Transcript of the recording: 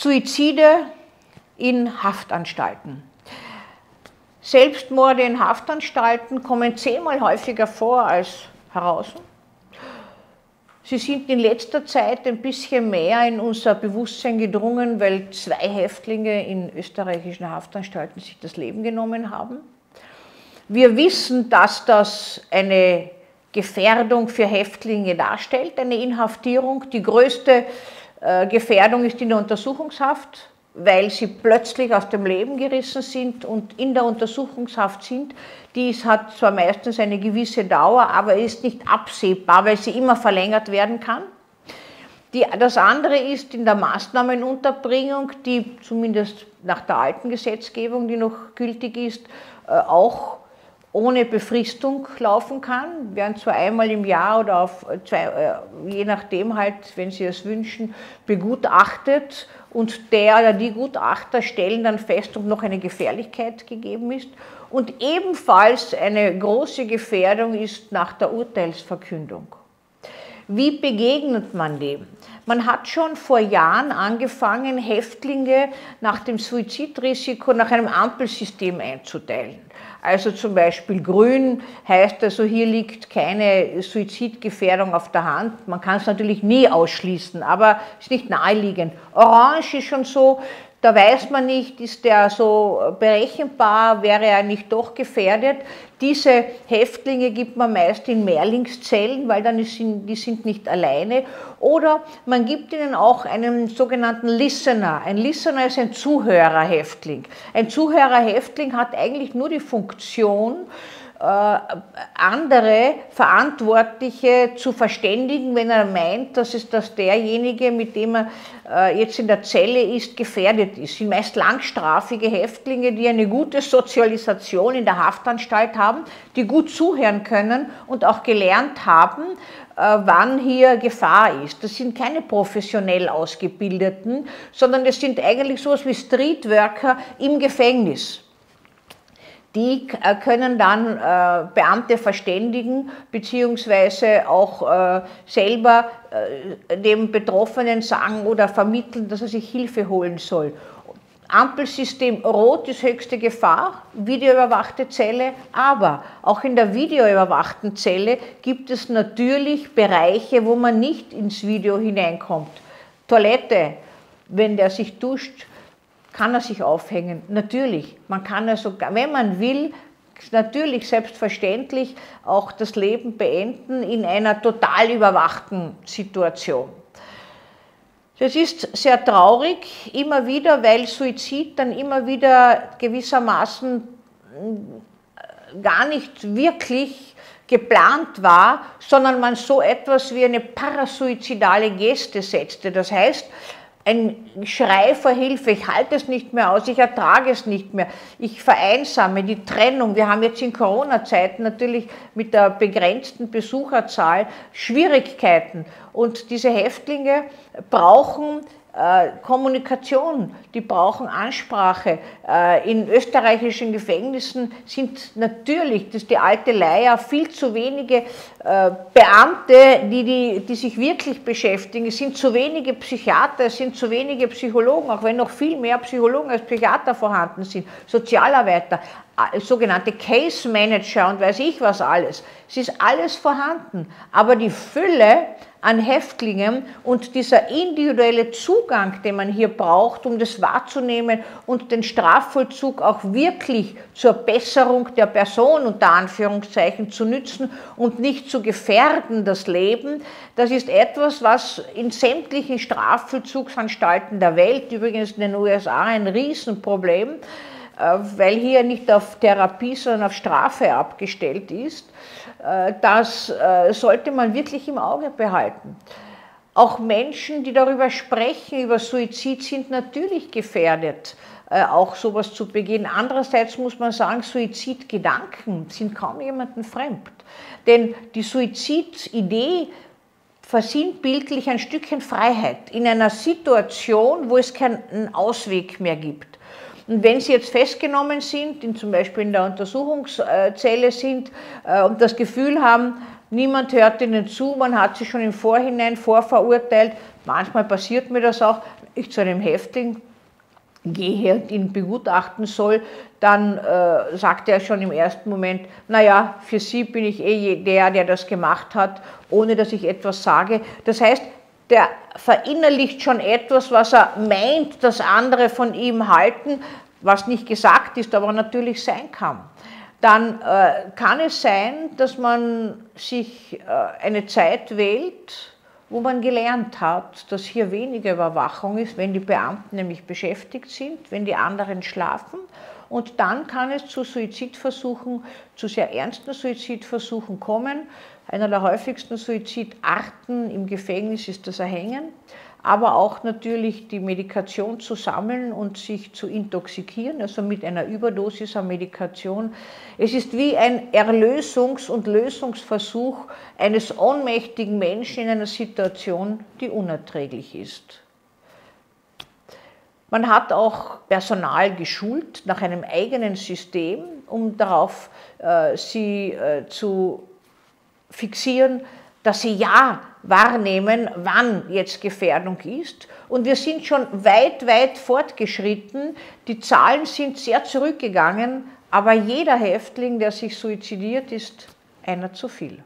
Suizide in Haftanstalten. Selbstmorde in Haftanstalten kommen zehnmal häufiger vor als heraus. Sie sind in letzter Zeit ein bisschen mehr in unser Bewusstsein gedrungen, weil zwei Häftlinge in österreichischen Haftanstalten sich das Leben genommen haben. Wir wissen, dass das eine Gefährdung für Häftlinge darstellt, eine Inhaftierung. Die größte Gefährdung ist in der Untersuchungshaft weil sie plötzlich aus dem Leben gerissen sind und in der Untersuchungshaft sind. Dies hat zwar meistens eine gewisse Dauer, aber ist nicht absehbar, weil sie immer verlängert werden kann. Die, das andere ist in der Maßnahmenunterbringung, die zumindest nach der alten Gesetzgebung, die noch gültig ist, äh, auch ohne Befristung laufen kann, werden zwar einmal im Jahr oder auf zwei, äh, je nachdem halt, wenn Sie es wünschen, begutachtet und der oder die Gutachter stellen dann fest, ob noch eine Gefährlichkeit gegeben ist. Und ebenfalls eine große Gefährdung ist nach der Urteilsverkündung. Wie begegnet man dem? Man hat schon vor Jahren angefangen, Häftlinge nach dem Suizidrisiko nach einem Ampelsystem einzuteilen. Also zum Beispiel grün heißt also, hier liegt keine Suizidgefährdung auf der Hand. Man kann es natürlich nie ausschließen, aber es ist nicht naheliegend. Orange ist schon so, da weiß man nicht, ist der so berechenbar, wäre er nicht doch gefährdet. Diese Häftlinge gibt man meist in Mehrlingszellen, weil dann ist, die sind nicht alleine. Oder man gibt ihnen auch einen sogenannten Listener. Ein Listener ist ein Zuhörerhäftling. Ein Zuhörerhäftling hat eigentlich nur die Funktion, andere Verantwortliche zu verständigen, wenn er meint, dass, es, dass derjenige, mit dem er äh, jetzt in der Zelle ist, gefährdet ist. Sind meist langstrafige Häftlinge, die eine gute Sozialisation in der Haftanstalt haben, die gut zuhören können und auch gelernt haben, äh, wann hier Gefahr ist. Das sind keine professionell ausgebildeten, sondern das sind eigentlich sowas wie Streetworker im Gefängnis die äh, können dann äh, Beamte verständigen, beziehungsweise auch äh, selber dem Betroffenen sagen oder vermitteln, dass er sich Hilfe holen soll. Ampelsystem Rot ist höchste Gefahr, videoüberwachte Zelle, aber auch in der videoüberwachten Zelle gibt es natürlich Bereiche, wo man nicht ins Video hineinkommt. Toilette, wenn der sich duscht, kann er sich aufhängen. Natürlich, man kann also, wenn man will, natürlich selbstverständlich auch das Leben beenden in einer total überwachten Situation. Das ist sehr traurig, immer wieder, weil Suizid dann immer wieder gewissermaßen äh, gar nicht wirklich geplant war, sondern man so etwas wie eine parasuizidale Geste setzte. Das heißt, ein Schrei vor Hilfe, ich halte es nicht mehr aus, ich ertrage es nicht mehr, ich vereinsame die Trennung. Wir haben jetzt in Corona-Zeiten natürlich mit der begrenzten Besucherzahl Schwierigkeiten. Und diese Häftlinge brauchen Kommunikation, die brauchen Ansprache. Äh, in österreichischen Gefängnissen sind natürlich, das ist die alte Leier, viel zu wenige äh, Beamte, die, die, die sich wirklich beschäftigen. Es sind zu wenige Psychiater, es sind zu wenige Psychologen, auch wenn noch viel mehr Psychologen als Psychiater vorhanden sind, Sozialarbeiter, sogenannte Case Manager und weiß ich was alles. Es ist alles vorhanden, aber die Fülle an Häftlingen und dieser individuelle Zugang, den man hier braucht, um das wahrzunehmen und den Strafvollzug auch wirklich zur Besserung der Person unter Anführungszeichen zu nützen und nicht zu gefährden, das Leben, das ist etwas, was in sämtlichen Strafvollzugsanstalten der Welt, übrigens in den USA ein Riesenproblem, weil hier nicht auf Therapie, sondern auf Strafe abgestellt ist, äh, das äh, sollte man wirklich im Auge behalten. Auch Menschen, die darüber sprechen, über Suizid, sind natürlich gefährdet, auch sowas zu begehen. Andererseits muss man sagen, Suizidgedanken sind kaum jemandem fremd. Denn die Suizididee versinnbildlich ein Stückchen Freiheit in einer Situation, wo es keinen Ausweg mehr gibt. Und wenn Sie jetzt festgenommen sind, in, zum Beispiel in der Untersuchungszelle sind äh, und das Gefühl haben, Niemand hört ihnen zu, man hat sie schon im Vorhinein vorverurteilt. Manchmal passiert mir das auch, ich zu einem Häftling gehe und ihn begutachten soll, dann äh, sagt er schon im ersten Moment, naja, für Sie bin ich eh der, der das gemacht hat, ohne dass ich etwas sage. Das heißt, der verinnerlicht schon etwas, was er meint, dass andere von ihm halten, was nicht gesagt ist, aber natürlich sein kann. Dann äh, kann es sein, dass man sich äh, eine Zeit wählt, wo man gelernt hat, dass hier weniger Überwachung ist, wenn die Beamten nämlich beschäftigt sind, wenn die anderen schlafen. Und dann kann es zu Suizidversuchen, zu sehr ernsten Suizidversuchen kommen. Einer der häufigsten Suizidarten im Gefängnis ist das Erhängen aber auch natürlich die Medikation zu sammeln und sich zu intoxikieren, also mit einer Überdosis an Medikation. Es ist wie ein Erlösungs- und Lösungsversuch eines ohnmächtigen Menschen in einer Situation, die unerträglich ist. Man hat auch Personal geschult nach einem eigenen System, um darauf äh, sie äh, zu fixieren, dass sie ja wahrnehmen, wann jetzt Gefährdung ist. Und wir sind schon weit, weit fortgeschritten. Die Zahlen sind sehr zurückgegangen, aber jeder Häftling, der sich suizidiert, ist einer zu viel.